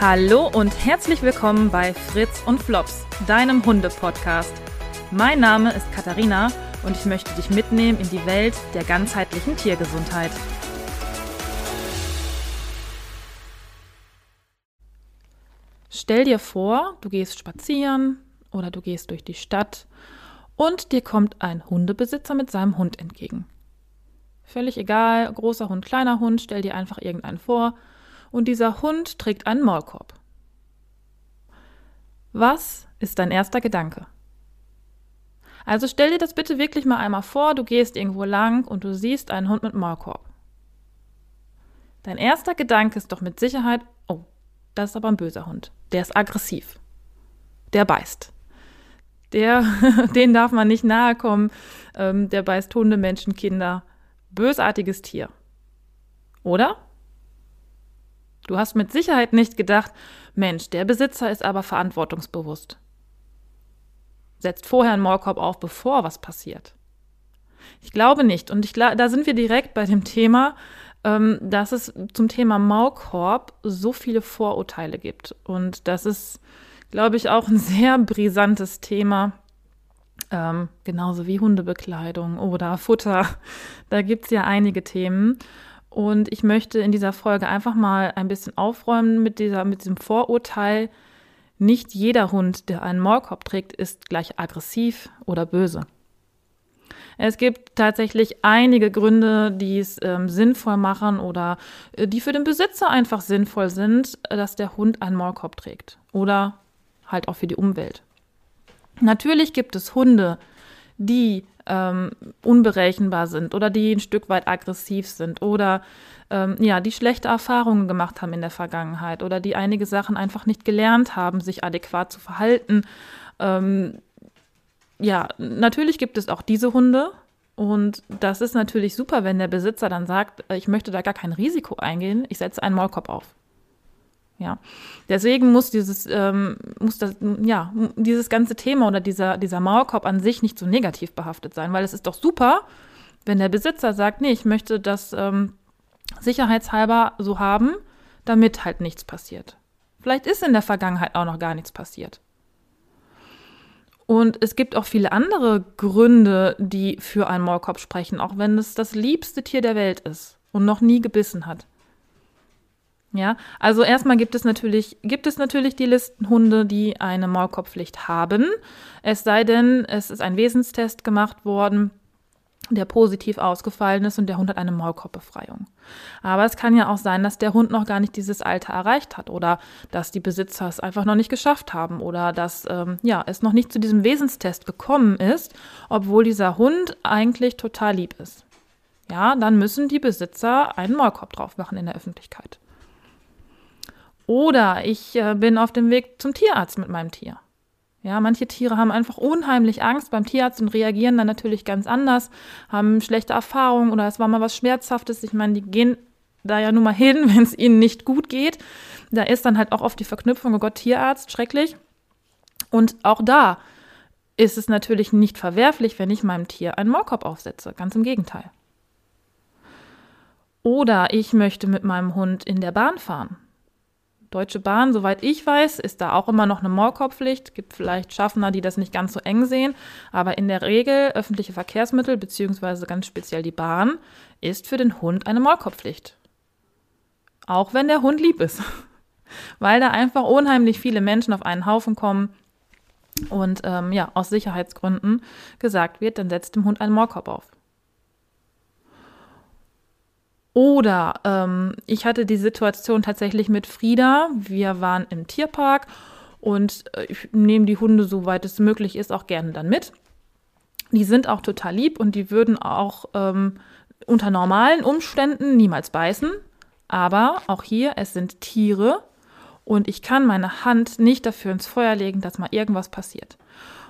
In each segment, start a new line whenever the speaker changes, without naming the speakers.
Hallo und herzlich willkommen bei Fritz und Flops, deinem Hunde-Podcast. Mein Name ist Katharina und ich möchte dich mitnehmen in die Welt der ganzheitlichen Tiergesundheit. Stell dir vor, du gehst spazieren oder du gehst durch die Stadt und dir kommt ein Hundebesitzer mit seinem Hund entgegen. Völlig egal, großer Hund, kleiner Hund, stell dir einfach irgendeinen vor und dieser Hund trägt einen Maulkorb. Was ist dein erster Gedanke? Also stell dir das bitte wirklich mal einmal vor, du gehst irgendwo lang und du siehst einen Hund mit Maulkorb. Dein erster Gedanke ist doch mit Sicherheit, oh, das ist aber ein böser Hund. Der ist aggressiv. Der beißt. Der, den darf man nicht nahe kommen. Ähm, der beißt Hunde, Menschen, Kinder. Bösartiges Tier. Oder? Du hast mit Sicherheit nicht gedacht, Mensch, der Besitzer ist aber verantwortungsbewusst. Setzt vorher einen Maulkorb auf, bevor was passiert. Ich glaube nicht. Und ich, da sind wir direkt bei dem Thema, ähm, dass es zum Thema Maulkorb so viele Vorurteile gibt. Und das ist, glaube ich, auch ein sehr brisantes Thema. Ähm, genauso wie Hundebekleidung oder Futter. Da gibt es ja einige Themen. Und ich möchte in dieser Folge einfach mal ein bisschen aufräumen mit, dieser, mit diesem Vorurteil. Nicht jeder Hund, der einen Maulkorb trägt, ist gleich aggressiv oder böse. Es gibt tatsächlich einige Gründe, die es ähm, sinnvoll machen oder äh, die für den Besitzer einfach sinnvoll sind, dass der Hund einen Maulkorb trägt. Oder halt auch für die Umwelt. Natürlich gibt es Hunde, die ähm, unberechenbar sind oder die ein Stück weit aggressiv sind oder ähm, ja, die schlechte Erfahrungen gemacht haben in der Vergangenheit oder die einige Sachen einfach nicht gelernt haben, sich adäquat zu verhalten. Ähm, ja, natürlich gibt es auch diese Hunde und das ist natürlich super, wenn der Besitzer dann sagt, äh, ich möchte da gar kein Risiko eingehen, ich setze einen Maulkorb auf. Ja, deswegen muss dieses, ähm, muss das, ja, dieses ganze Thema oder dieser, dieser Maulkorb an sich nicht so negativ behaftet sein, weil es ist doch super, wenn der Besitzer sagt, nee, ich möchte das ähm, sicherheitshalber so haben, damit halt nichts passiert. Vielleicht ist in der Vergangenheit auch noch gar nichts passiert. Und es gibt auch viele andere Gründe, die für einen Maulkorb sprechen, auch wenn es das liebste Tier der Welt ist und noch nie gebissen hat. Ja, also erstmal gibt es natürlich, gibt es natürlich die Listenhunde, die eine Maulkorbpflicht haben. Es sei denn, es ist ein Wesenstest gemacht worden, der positiv ausgefallen ist und der Hund hat eine Maulkorbbefreiung. Aber es kann ja auch sein, dass der Hund noch gar nicht dieses Alter erreicht hat oder dass die Besitzer es einfach noch nicht geschafft haben oder dass ähm, ja, es noch nicht zu diesem Wesenstest gekommen ist, obwohl dieser Hund eigentlich total lieb ist. Ja, dann müssen die Besitzer einen Maulkorb drauf machen in der Öffentlichkeit. Oder ich äh, bin auf dem Weg zum Tierarzt mit meinem Tier. Ja, manche Tiere haben einfach unheimlich Angst beim Tierarzt und reagieren dann natürlich ganz anders, haben schlechte Erfahrungen oder es war mal was Schmerzhaftes. Ich meine, die gehen da ja nun mal hin, wenn es ihnen nicht gut geht. Da ist dann halt auch oft die Verknüpfung, oh Gott, Tierarzt, schrecklich. Und auch da ist es natürlich nicht verwerflich, wenn ich meinem Tier einen Maulkorb aufsetze. Ganz im Gegenteil. Oder ich möchte mit meinem Hund in der Bahn fahren. Deutsche Bahn, soweit ich weiß, ist da auch immer noch eine Maulkorbpflicht. Gibt vielleicht Schaffner, die das nicht ganz so eng sehen. Aber in der Regel öffentliche Verkehrsmittel, beziehungsweise ganz speziell die Bahn, ist für den Hund eine Maulkorbpflicht. Auch wenn der Hund lieb ist. Weil da einfach unheimlich viele Menschen auf einen Haufen kommen und ähm, ja, aus Sicherheitsgründen gesagt wird, dann setzt dem Hund einen Maulkorb auf. Oder ähm, ich hatte die Situation tatsächlich mit Frieda. Wir waren im Tierpark und äh, ich nehme die Hunde, soweit es möglich ist, auch gerne dann mit. Die sind auch total lieb und die würden auch ähm, unter normalen Umständen niemals beißen. Aber auch hier, es sind Tiere und ich kann meine Hand nicht dafür ins Feuer legen, dass mal irgendwas passiert.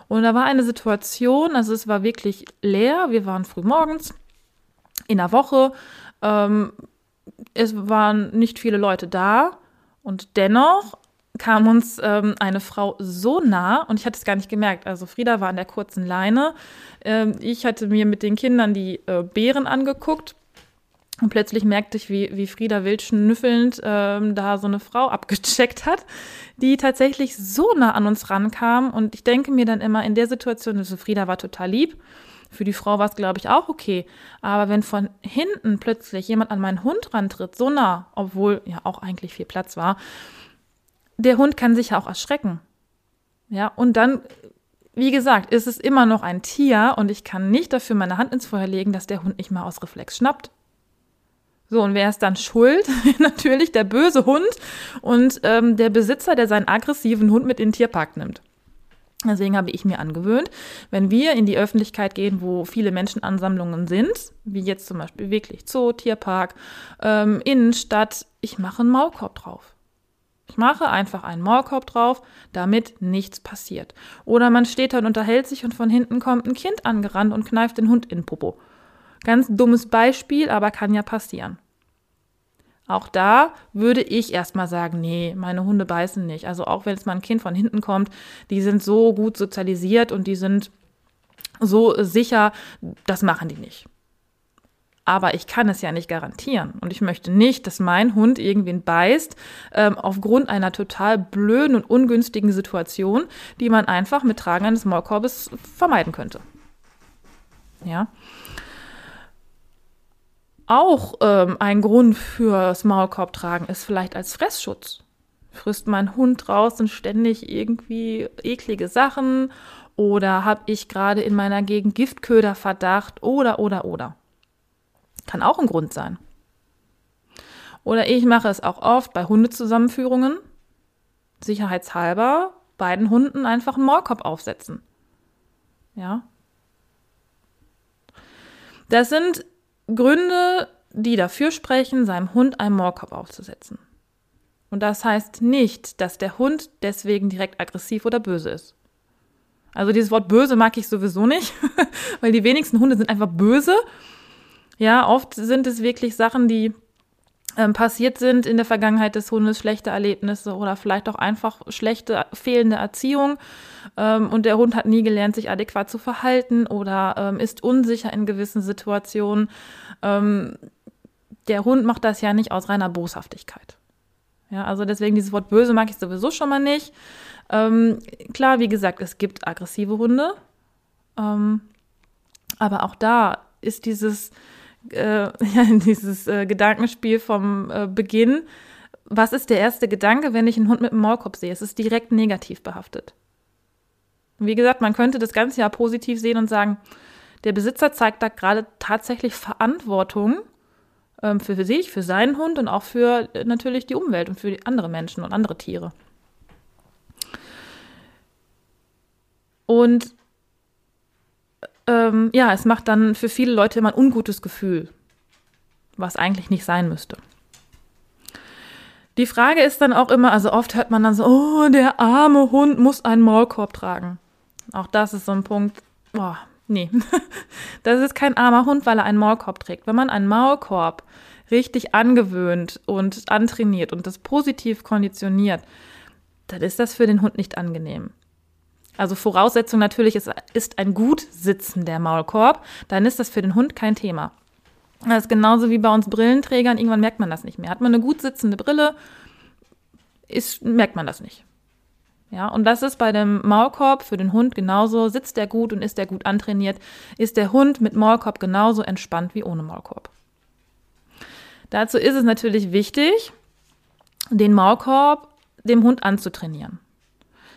Und da war eine Situation, also es war wirklich leer, wir waren früh morgens in der Woche, ähm, es waren nicht viele Leute da und dennoch kam uns ähm, eine Frau so nah und ich hatte es gar nicht gemerkt. Also Frieda war an der kurzen Leine. Ähm, ich hatte mir mit den Kindern die äh, Beeren angeguckt Und plötzlich merkte ich, wie, wie Frieda wild schnüffelnd ähm, da so eine Frau abgecheckt hat, die tatsächlich so nah an uns rankam. Und ich denke mir dann immer in der Situation, also Frieda war total lieb. Für die Frau war es, glaube ich, auch okay. Aber wenn von hinten plötzlich jemand an meinen Hund rantritt, so nah, obwohl ja auch eigentlich viel Platz war, der Hund kann sich ja auch erschrecken. Ja, und dann, wie gesagt, ist es immer noch ein Tier und ich kann nicht dafür meine Hand ins Feuer legen, dass der Hund nicht mal aus Reflex schnappt. So, und wer ist dann schuld? Natürlich der böse Hund und ähm, der Besitzer, der seinen aggressiven Hund mit in den Tierpark nimmt. Deswegen habe ich mir angewöhnt, wenn wir in die Öffentlichkeit gehen, wo viele Menschenansammlungen sind, wie jetzt zum Beispiel wirklich Zoo, Tierpark, ähm, Innenstadt, ich mache einen Maulkorb drauf. Ich mache einfach einen Maulkorb drauf, damit nichts passiert. Oder man steht da und unterhält sich und von hinten kommt ein Kind angerannt und kneift den Hund in Popo. Ganz dummes Beispiel, aber kann ja passieren. Auch da würde ich erstmal sagen, nee, meine Hunde beißen nicht. Also auch wenn es mal ein Kind von hinten kommt, die sind so gut sozialisiert und die sind so sicher, das machen die nicht. Aber ich kann es ja nicht garantieren. Und ich möchte nicht, dass mein Hund irgendwen beißt, ähm, aufgrund einer total blöden und ungünstigen Situation, die man einfach mit Tragen eines Maulkorbes vermeiden könnte. Ja auch ähm, ein Grund fürs Maulkorbtragen ist vielleicht als Fressschutz. Frisst mein Hund draußen ständig irgendwie eklige Sachen oder habe ich gerade in meiner Gegend Giftköderverdacht oder oder oder. Kann auch ein Grund sein. Oder ich mache es auch oft bei Hundezusammenführungen. Sicherheitshalber beiden Hunden einfach einen Maulkorb aufsetzen. Ja. Das sind Gründe, die dafür sprechen, seinem Hund einen Maulkorb aufzusetzen. Und das heißt nicht, dass der Hund deswegen direkt aggressiv oder böse ist. Also dieses Wort böse mag ich sowieso nicht, weil die wenigsten Hunde sind einfach böse. Ja, oft sind es wirklich Sachen, die ähm, passiert sind in der Vergangenheit des Hundes, schlechte Erlebnisse oder vielleicht auch einfach schlechte, fehlende Erziehung. Ähm, und der Hund hat nie gelernt, sich adäquat zu verhalten oder ähm, ist unsicher in gewissen Situationen. Ähm, der Hund macht das ja nicht aus reiner Boshaftigkeit. Ja, also deswegen dieses Wort böse mag ich sowieso schon mal nicht. Ähm, klar, wie gesagt, es gibt aggressive Hunde. Ähm, aber auch da ist dieses, äh, dieses äh, Gedankenspiel vom äh, Beginn. Was ist der erste Gedanke, wenn ich einen Hund mit einem Maulkorb sehe? Es ist direkt negativ behaftet. Wie gesagt, man könnte das Ganze ja positiv sehen und sagen, der Besitzer zeigt da gerade tatsächlich Verantwortung ähm, für sich, für seinen Hund und auch für äh, natürlich die Umwelt und für andere Menschen und andere Tiere. Und ähm, ja, es macht dann für viele Leute immer ein ungutes Gefühl, was eigentlich nicht sein müsste. Die Frage ist dann auch immer, also oft hört man dann so, oh, der arme Hund muss einen Maulkorb tragen. Auch das ist so ein Punkt, boah, nee. Das ist kein armer Hund, weil er einen Maulkorb trägt. Wenn man einen Maulkorb richtig angewöhnt und antrainiert und das positiv konditioniert, dann ist das für den Hund nicht angenehm. Also Voraussetzung natürlich ist, ist ein gut sitzender Maulkorb, dann ist das für den Hund kein Thema. Das ist genauso wie bei uns Brillenträgern, irgendwann merkt man das nicht mehr. Hat man eine gut sitzende Brille, ist, merkt man das nicht. Ja, und das ist bei dem Maulkorb für den Hund genauso. Sitzt der gut und ist der gut antrainiert, ist der Hund mit Maulkorb genauso entspannt wie ohne Maulkorb. Dazu ist es natürlich wichtig, den Maulkorb dem Hund anzutrainieren.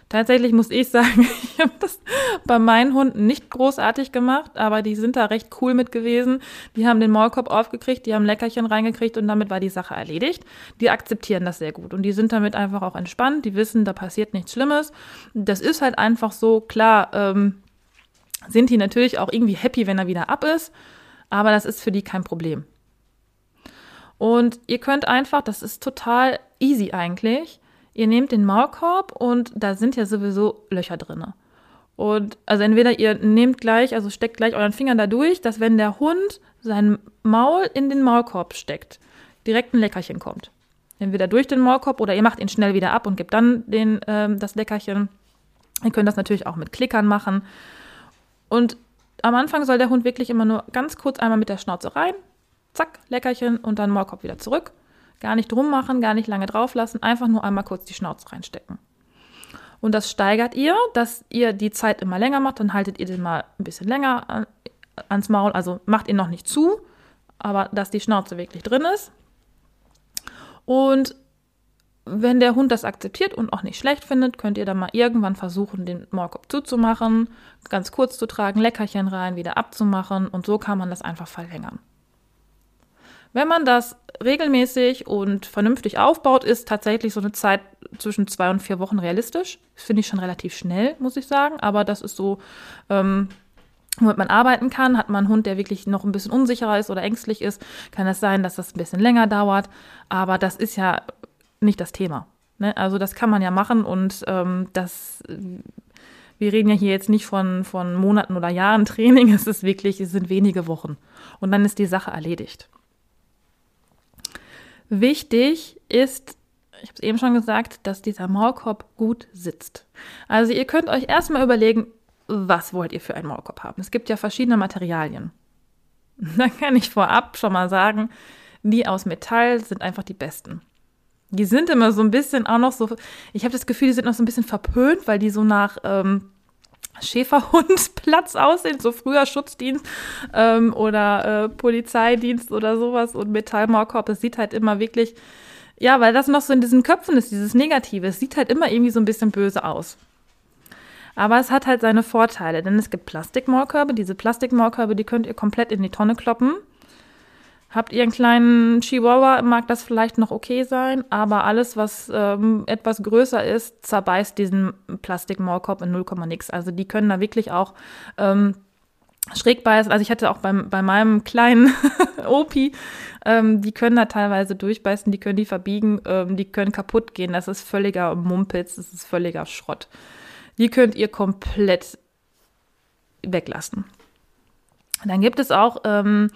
Tatsächlich muss ich sagen, ich habe das bei meinen Hunden nicht großartig gemacht, aber die sind da recht cool mit gewesen. Die haben den Maulkorb aufgekriegt, die haben Leckerchen reingekriegt und damit war die Sache erledigt. Die akzeptieren das sehr gut und die sind damit einfach auch entspannt. Die wissen, da passiert nichts Schlimmes. Das ist halt einfach so. Klar, ähm, sind die natürlich auch irgendwie happy, wenn er wieder ab ist, aber das ist für die kein Problem. Und ihr könnt einfach, das ist total easy eigentlich, Ihr nehmt den Maulkorb und da sind ja sowieso Löcher drin. Und also entweder ihr nehmt gleich, also steckt gleich euren Finger da durch, dass wenn der Hund sein Maul in den Maulkorb steckt, direkt ein Leckerchen kommt. Entweder durch den Maulkorb oder ihr macht ihn schnell wieder ab und gebt dann den, ähm, das Leckerchen. Ihr könnt das natürlich auch mit Klickern machen. Und am Anfang soll der Hund wirklich immer nur ganz kurz einmal mit der Schnauze rein, zack, Leckerchen und dann Maulkorb wieder zurück. Gar nicht drum machen, gar nicht lange drauf lassen, einfach nur einmal kurz die Schnauze reinstecken. Und das steigert ihr, dass ihr die Zeit immer länger macht, dann haltet ihr den mal ein bisschen länger ans Maul, also macht ihn noch nicht zu, aber dass die Schnauze wirklich drin ist. Und wenn der Hund das akzeptiert und auch nicht schlecht findet, könnt ihr dann mal irgendwann versuchen, den Maulkorb zuzumachen, ganz kurz zu tragen, Leckerchen rein, wieder abzumachen und so kann man das einfach verlängern. Wenn man das regelmäßig und vernünftig aufbaut, ist tatsächlich so eine Zeit zwischen zwei und vier Wochen realistisch. Das finde ich schon relativ schnell, muss ich sagen, aber das ist so, ähm, womit man arbeiten kann. Hat man einen Hund, der wirklich noch ein bisschen unsicherer ist oder ängstlich ist, kann es das sein, dass das ein bisschen länger dauert. Aber das ist ja nicht das Thema. Ne? Also das kann man ja machen und ähm, das, wir reden ja hier jetzt nicht von, von Monaten oder Jahren Training, es ist wirklich, es sind wenige Wochen. Und dann ist die Sache erledigt. Wichtig ist, ich habe es eben schon gesagt, dass dieser Maulkorb gut sitzt. Also ihr könnt euch erstmal überlegen, was wollt ihr für einen Maulkorb haben. Es gibt ja verschiedene Materialien. Da kann ich vorab schon mal sagen, die aus Metall sind einfach die besten. Die sind immer so ein bisschen auch noch so, ich habe das Gefühl, die sind noch so ein bisschen verpönt, weil die so nach ähm, Schäferhundplatz aussehen, so früher Schutzdienst ähm, oder äh, Polizeidienst oder sowas und Metallmaulkorb. Es sieht halt immer wirklich, ja, weil das noch so in diesen Köpfen ist, dieses Negative. Es sieht halt immer irgendwie so ein bisschen böse aus. Aber es hat halt seine Vorteile, denn es gibt Plastikmaulkörbe. Diese Plastikmaulkörbe, die könnt ihr komplett in die Tonne kloppen. Habt ihr einen kleinen Chihuahua, mag das vielleicht noch okay sein, aber alles, was ähm, etwas größer ist, zerbeißt diesen Plastikmaulkorb in 0, nix. Also die können da wirklich auch ähm, schräg beißen. Also ich hatte auch beim, bei meinem kleinen Opi, ähm, die können da teilweise durchbeißen, die können die verbiegen, ähm, die können kaputt gehen. Das ist völliger Mumpitz, das ist völliger Schrott. Die könnt ihr komplett weglassen. Dann gibt es auch ähm,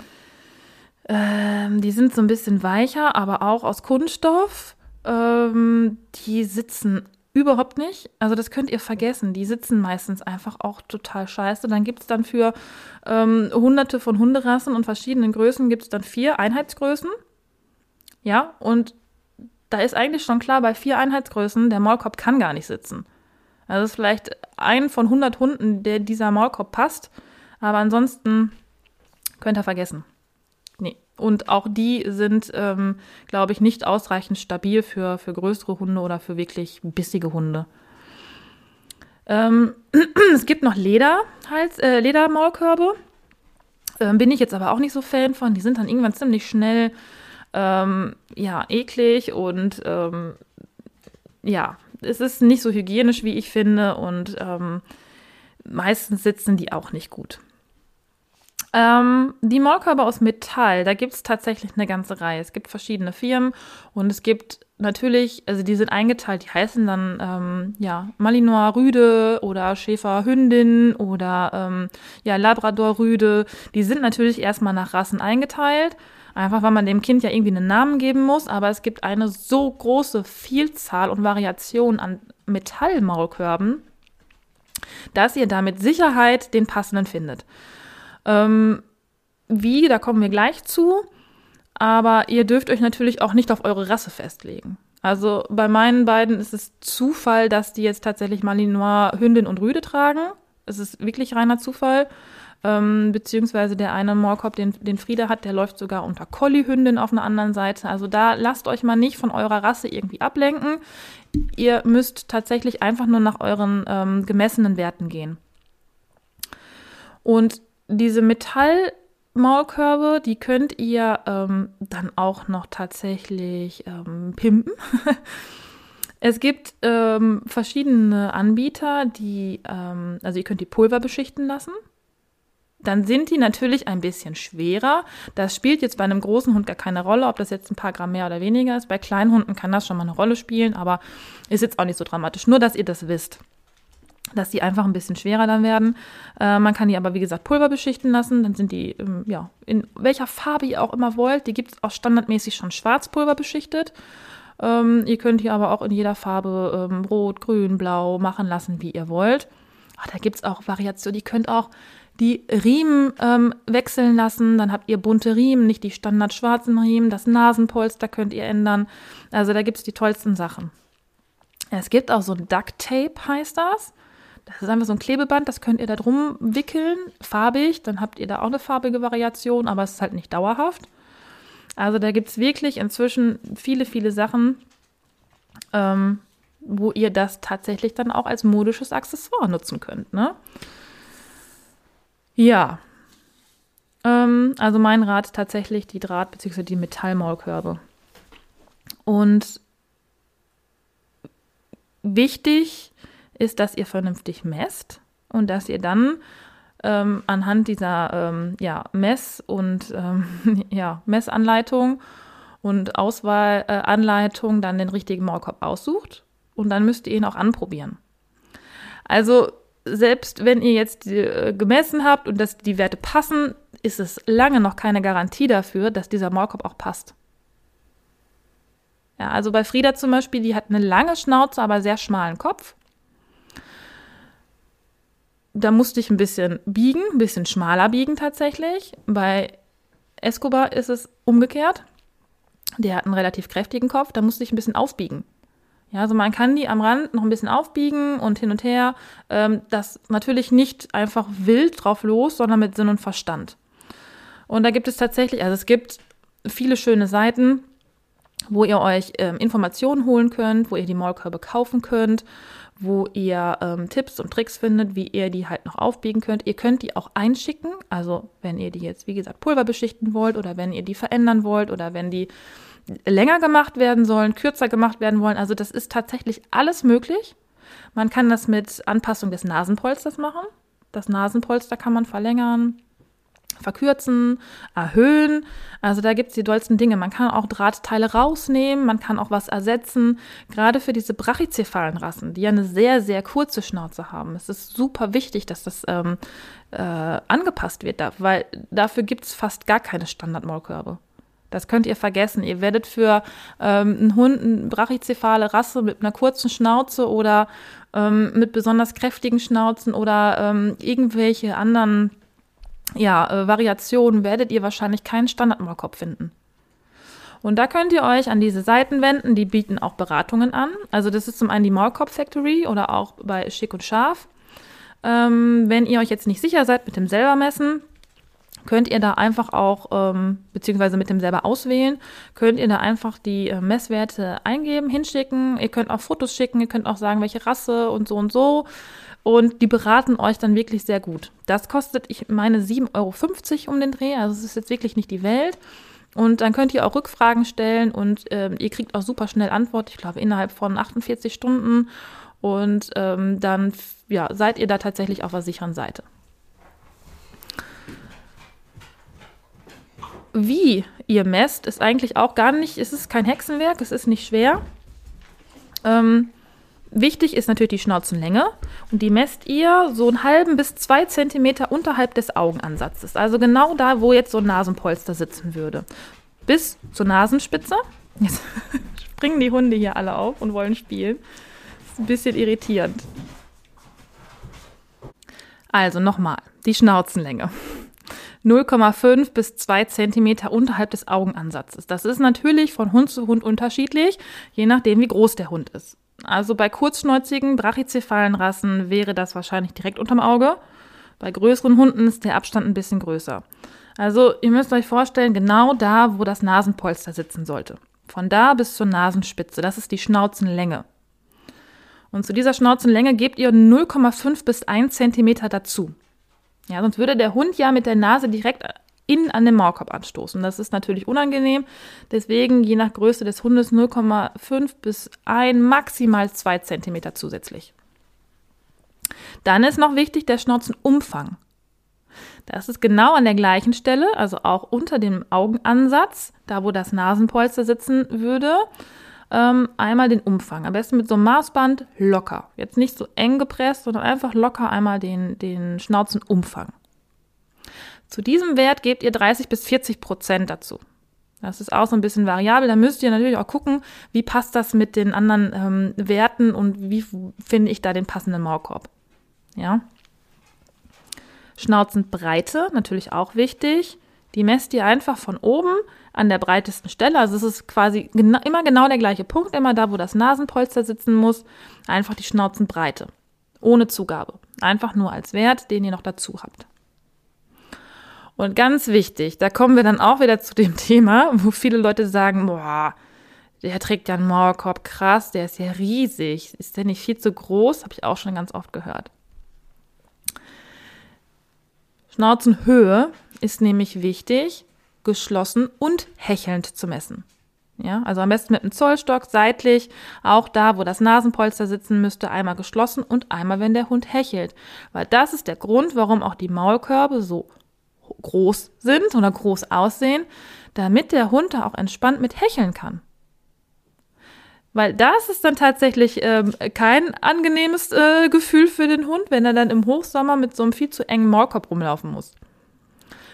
ähm, die sind so ein bisschen weicher, aber auch aus Kunststoff. Ähm, die sitzen überhaupt nicht. Also das könnt ihr vergessen. Die sitzen meistens einfach auch total scheiße. Dann gibt es dann für ähm, hunderte von Hunderassen und verschiedenen Größen gibt es dann vier Einheitsgrößen. Ja, und da ist eigentlich schon klar, bei vier Einheitsgrößen, der Maulkorb kann gar nicht sitzen. Also es ist vielleicht ein von 100 Hunden, der dieser Maulkorb passt. Aber ansonsten könnt ihr vergessen. Und auch die sind, ähm, glaube ich, nicht ausreichend stabil für, für größere Hunde oder für wirklich bissige Hunde. Ähm, es gibt noch Lederhals, äh, Ledermaulkörbe. Ähm, bin ich jetzt aber auch nicht so Fan von. Die sind dann irgendwann ziemlich schnell, ähm, ja, eklig und ähm, ja, es ist nicht so hygienisch, wie ich finde. Und ähm, meistens sitzen die auch nicht gut. Ähm, die Maulkörbe aus Metall, da gibt es tatsächlich eine ganze Reihe. Es gibt verschiedene Firmen und es gibt natürlich, also die sind eingeteilt, die heißen dann ähm, ja Malinois Rüde oder Schäfer Hündin oder ähm, ja Labrador Rüde. Die sind natürlich erstmal nach Rassen eingeteilt. Einfach weil man dem Kind ja irgendwie einen Namen geben muss, aber es gibt eine so große Vielzahl und Variation an Metallmaulkörben, dass ihr da mit Sicherheit den passenden findet. Ähm, wie, da kommen wir gleich zu. Aber ihr dürft euch natürlich auch nicht auf eure Rasse festlegen. Also bei meinen beiden ist es Zufall, dass die jetzt tatsächlich Malinois Hündin und Rüde tragen. Es ist wirklich reiner Zufall. Ähm, beziehungsweise der eine Moorkopf, den, den Frieda hat, der läuft sogar unter Collie-Hündin auf einer anderen Seite. Also da lasst euch mal nicht von eurer Rasse irgendwie ablenken. Ihr müsst tatsächlich einfach nur nach euren ähm, gemessenen Werten gehen. Und diese Metallmaulkörbe, die könnt ihr ähm, dann auch noch tatsächlich ähm, pimpen. es gibt ähm, verschiedene Anbieter, die, ähm, also ihr könnt die Pulver beschichten lassen. Dann sind die natürlich ein bisschen schwerer. Das spielt jetzt bei einem großen Hund gar keine Rolle, ob das jetzt ein paar Gramm mehr oder weniger ist. Bei kleinen Hunden kann das schon mal eine Rolle spielen, aber ist jetzt auch nicht so dramatisch. Nur, dass ihr das wisst dass die einfach ein bisschen schwerer dann werden. Äh, man kann die aber, wie gesagt, Pulver beschichten lassen. Dann sind die, ähm, ja, in welcher Farbe ihr auch immer wollt. Die gibt es auch standardmäßig schon Schwarzpulver beschichtet. Ähm, ihr könnt die aber auch in jeder Farbe ähm, rot, grün, blau machen lassen, wie ihr wollt. Ach, da gibt es auch Variationen. Die könnt auch die Riemen ähm, wechseln lassen. Dann habt ihr bunte Riemen, nicht die standard schwarzen Riemen. Das Nasenpolster könnt ihr ändern. Also da gibt's die tollsten Sachen. Es gibt auch so ein Duct Tape, heißt das. Das ist einfach so ein Klebeband, das könnt ihr da drum wickeln, farbig. Dann habt ihr da auch eine farbige Variation, aber es ist halt nicht dauerhaft. Also da gibt es wirklich inzwischen viele, viele Sachen, ähm, wo ihr das tatsächlich dann auch als modisches Accessoire nutzen könnt. Ne? Ja. Ähm, also mein Rat tatsächlich die Draht- bzw. die Metallmaulkörbe. Und wichtig ist, dass ihr vernünftig messt und dass ihr dann ähm, anhand dieser ähm, ja, Mess- und ähm, ja, Messanleitung und Auswahlanleitung dann den richtigen Maulkorb aussucht und dann müsst ihr ihn auch anprobieren. Also selbst wenn ihr jetzt äh, gemessen habt und dass die Werte passen, ist es lange noch keine Garantie dafür, dass dieser Maulkorb auch passt. Ja, also bei Frieda zum Beispiel, die hat eine lange Schnauze, aber sehr schmalen Kopf. Da musste ich ein bisschen biegen, ein bisschen schmaler biegen tatsächlich. Bei Escobar ist es umgekehrt. Der hat einen relativ kräftigen Kopf, da musste ich ein bisschen aufbiegen. Ja, also man kann die am Rand noch ein bisschen aufbiegen und hin und her. Ähm, das natürlich nicht einfach wild drauf los, sondern mit Sinn und Verstand. Und da gibt es tatsächlich, also es gibt viele schöne Seiten, wo ihr euch ähm, Informationen holen könnt, wo ihr die Maulkörbe kaufen könnt, wo ihr ähm, Tipps und Tricks findet, wie ihr die halt noch aufbiegen könnt. Ihr könnt die auch einschicken, also wenn ihr die jetzt, wie gesagt, Pulver beschichten wollt oder wenn ihr die verändern wollt oder wenn die länger gemacht werden sollen, kürzer gemacht werden wollen. Also das ist tatsächlich alles möglich. Man kann das mit Anpassung des Nasenpolsters machen. Das Nasenpolster kann man verlängern, verkürzen, erhöhen. Also da gibt es die dollsten Dinge. Man kann auch Drahtteile rausnehmen, man kann auch was ersetzen. Gerade für diese brachycephalen Rassen, die ja eine sehr, sehr kurze Schnauze haben. Es ist super wichtig, dass das ähm, äh, angepasst wird, weil dafür gibt es fast gar keine Standardmaulkörbe. Das könnt ihr vergessen. Ihr werdet für ähm, einen Hund, eine brachycephale Rasse mit einer kurzen Schnauze oder ähm, mit besonders kräftigen Schnauzen oder ähm, irgendwelche anderen ja, äh, Variationen werdet ihr wahrscheinlich keinen Standardmaulkorb finden. Und da könnt ihr euch an diese Seiten wenden, die bieten auch Beratungen an. Also das ist zum einen die Maulkorb Factory oder auch bei Schick und Scharf. Ähm, wenn ihr euch jetzt nicht sicher seid mit dem selber messen, könnt ihr da einfach auch, ähm, beziehungsweise mit dem selber auswählen, könnt ihr da einfach die äh, Messwerte eingeben, hinschicken. Ihr könnt auch Fotos schicken, ihr könnt auch sagen, welche Rasse und so und so. Und die beraten euch dann wirklich sehr gut. Das kostet, ich meine, 7,50 Euro um den Dreh. Also es ist jetzt wirklich nicht die Welt. Und dann könnt ihr auch Rückfragen stellen und ähm, ihr kriegt auch super schnell Antwort. Ich glaube, innerhalb von 48 Stunden. Und ähm, dann ja, seid ihr da tatsächlich auf der sicheren Seite. Wie ihr messt, ist eigentlich auch gar nicht, es ist kein Hexenwerk, es ist nicht schwer. Ähm, Wichtig ist natürlich die Schnauzenlänge und die messt ihr so einen halben bis zwei Zentimeter unterhalb des Augenansatzes. Also genau da, wo jetzt so ein Nasenpolster sitzen würde. Bis zur Nasenspitze. Jetzt springen die Hunde hier alle auf und wollen spielen. Das ist ein bisschen irritierend. Also nochmal, die Schnauzenlänge. 0,5 bis 2 Zentimeter unterhalb des Augenansatzes. Das ist natürlich von Hund zu Hund unterschiedlich, je nachdem, wie groß der Hund ist. Also bei kurzschnäuzigen, brachycephalen Rassen wäre das wahrscheinlich direkt unterm Auge. Bei größeren Hunden ist der Abstand ein bisschen größer. Also ihr müsst euch vorstellen, genau da, wo das Nasenpolster sitzen sollte. Von da bis zur Nasenspitze, das ist die Schnauzenlänge. Und zu dieser Schnauzenlänge gebt ihr 0,5 bis 1 Zentimeter dazu. Ja, sonst würde der Hund ja mit der Nase direkt innen an den Maulkorb anstoßen. Das ist natürlich unangenehm. Deswegen je nach Größe des Hundes 0,5 bis 1, maximal 2 cm zusätzlich. Dann ist noch wichtig der Schnauzenumfang. Das ist genau an der gleichen Stelle, also auch unter dem Augenansatz, da wo das Nasenpolster sitzen würde, ähm, einmal den Umfang. Am besten mit so einem Maßband locker. Jetzt nicht so eng gepresst, sondern einfach locker einmal den, den Schnauzenumfang. Zu diesem Wert gebt ihr 30 bis 40 Prozent dazu. Das ist auch so ein bisschen variabel. Da müsst ihr natürlich auch gucken, wie passt das mit den anderen ähm, Werten und wie finde ich da den passenden Maulkorb. Ja. Schnauzenbreite, natürlich auch wichtig. Die messt ihr einfach von oben an der breitesten Stelle. Also es ist quasi gena immer genau der gleiche Punkt, immer da, wo das Nasenpolster sitzen muss. Einfach die Schnauzenbreite. Ohne Zugabe. Einfach nur als Wert, den ihr noch dazu habt. Und ganz wichtig, da kommen wir dann auch wieder zu dem Thema, wo viele Leute sagen, boah, der trägt ja einen Maulkorb, krass, der ist ja riesig. Ist der nicht viel zu groß? Habe ich auch schon ganz oft gehört. Schnauzenhöhe ist nämlich wichtig, geschlossen und hechelnd zu messen. Ja, also am besten mit einem Zollstock seitlich, auch da, wo das Nasenpolster sitzen müsste, einmal geschlossen und einmal, wenn der Hund hechelt. Weil das ist der Grund, warum auch die Maulkörbe so groß sind oder groß aussehen, damit der Hund da auch entspannt mit hecheln kann. Weil das ist dann tatsächlich ähm, kein angenehmes äh, Gefühl für den Hund, wenn er dann im Hochsommer mit so einem viel zu engen Maulkorb rumlaufen muss.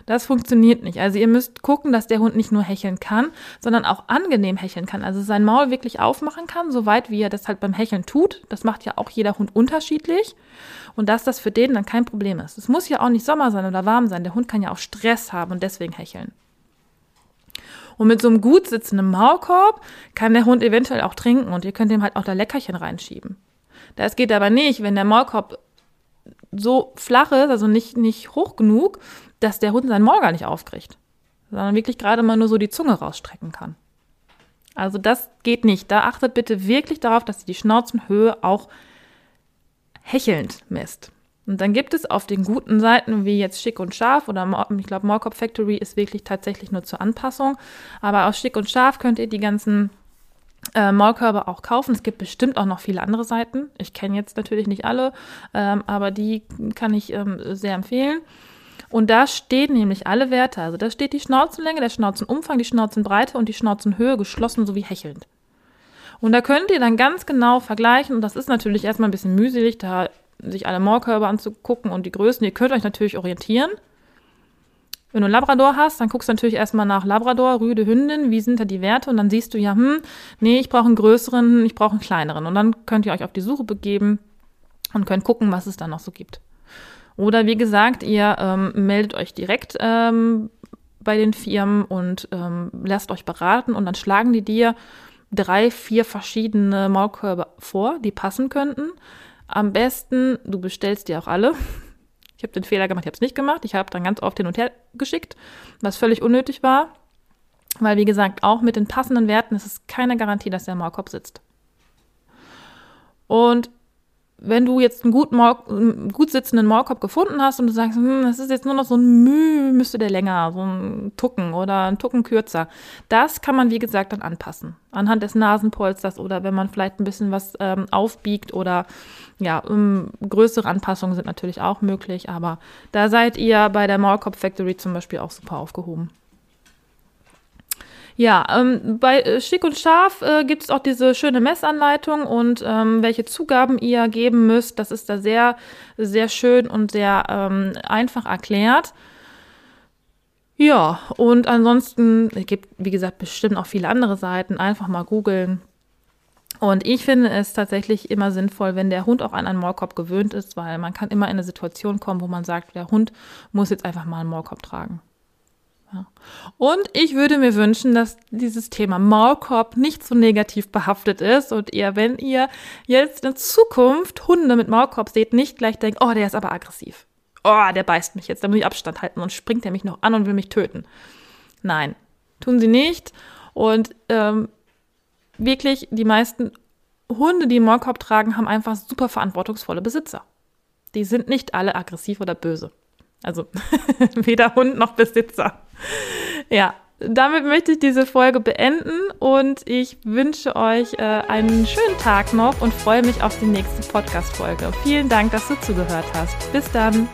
Das funktioniert nicht. Also ihr müsst gucken, dass der Hund nicht nur hecheln kann, sondern auch angenehm hecheln kann. Also sein Maul wirklich aufmachen kann, so weit wie er das halt beim Hecheln tut. Das macht ja auch jeder Hund unterschiedlich. Und dass das für den dann kein Problem ist. Es muss ja auch nicht Sommer sein oder warm sein. Der Hund kann ja auch Stress haben und deswegen hecheln. Und mit so einem gut sitzenden Maulkorb kann der Hund eventuell auch trinken und ihr könnt ihm halt auch da Leckerchen reinschieben. Das geht aber nicht, wenn der Maulkorb so flach ist, also nicht, nicht hoch genug, dass der Hund seinen Maul gar nicht aufkriegt, sondern wirklich gerade mal nur so die Zunge rausstrecken kann. Also das geht nicht. Da achtet bitte wirklich darauf, dass ihr die Schnauzenhöhe auch hechelnd messt. Und dann gibt es auf den guten Seiten, wie jetzt Schick und Scharf oder ich glaube Morkop Factory ist wirklich tatsächlich nur zur Anpassung. Aber aus Schick und Scharf könnt ihr die ganzen äh, Maulkörbe auch kaufen. Es gibt bestimmt auch noch viele andere Seiten. Ich kenne jetzt natürlich nicht alle, ähm, aber die kann ich ähm, sehr empfehlen. Und da stehen nämlich alle Werte. Also da steht die Schnauzenlänge, der Schnauzenumfang, die Schnauzenbreite und die Schnauzenhöhe geschlossen sowie hechelnd. Und da könnt ihr dann ganz genau vergleichen. Und das ist natürlich erstmal ein bisschen mühselig, da sich alle Maulkörbe anzugucken und die Größen. Ihr könnt euch natürlich orientieren. Wenn du einen Labrador hast, dann guckst du natürlich erstmal nach Labrador, Rüde, Hündin, wie sind da die Werte und dann siehst du ja, hm, nee, ich brauche einen größeren, ich brauche einen kleineren. Und dann könnt ihr euch auf die Suche begeben und könnt gucken, was es da noch so gibt. Oder wie gesagt, ihr ähm, meldet euch direkt ähm, bei den Firmen und ähm, lasst euch beraten und dann schlagen die dir drei, vier verschiedene Maulkörbe vor, die passen könnten. Am besten, du bestellst die auch alle. Ich habe den Fehler gemacht, ich habe es nicht gemacht. Ich habe dann ganz oft hin und her geschickt, was völlig unnötig war. Weil, wie gesagt, auch mit den passenden Werten ist es keine Garantie, dass der Maulkorb sitzt. Und wenn du jetzt einen gut, einen gut sitzenden Maulkorb gefunden hast und du sagst, hm, das ist jetzt nur noch so ein Müh, müsste der länger, so ein Tucken oder ein Tucken kürzer. Das kann man, wie gesagt, dann anpassen. Anhand des Nasenpolsters oder wenn man vielleicht ein bisschen was ähm, aufbiegt oder ja, um, größere Anpassungen sind natürlich auch möglich, aber da seid ihr bei der Maulkorb Factory zum Beispiel auch super aufgehoben. Ja, ähm, bei äh, Schick und Scharf äh, gibt es auch diese schöne Messanleitung und ähm, welche Zugaben ihr geben müsst. Das ist da sehr, sehr schön und sehr ähm, einfach erklärt. Ja, und ansonsten es gibt, wie gesagt, bestimmt auch viele andere Seiten. Einfach mal googeln. Und ich finde es tatsächlich immer sinnvoll, wenn der Hund auch an einen Maulkorb gewöhnt ist, weil man kann immer in eine Situation kommen, wo man sagt, der Hund muss jetzt einfach mal einen Maulkorb tragen. Und ich würde mir wünschen, dass dieses Thema Maulkorb nicht so negativ behaftet ist und ihr, wenn ihr jetzt in Zukunft Hunde mit Maulkorb seht, nicht gleich denkt, oh, der ist aber aggressiv. Oh, der beißt mich jetzt, da muss ich Abstand halten und springt er mich noch an und will mich töten. Nein, tun sie nicht. Und ähm, wirklich, die meisten Hunde, die Maulkorb tragen, haben einfach super verantwortungsvolle Besitzer. Die sind nicht alle aggressiv oder böse. Also weder Hund noch Besitzer. Ja, damit möchte ich diese Folge beenden und ich wünsche euch äh, einen schönen Tag noch und freue mich auf die nächste Podcast-Folge. Vielen Dank, dass du zugehört hast. Bis dann.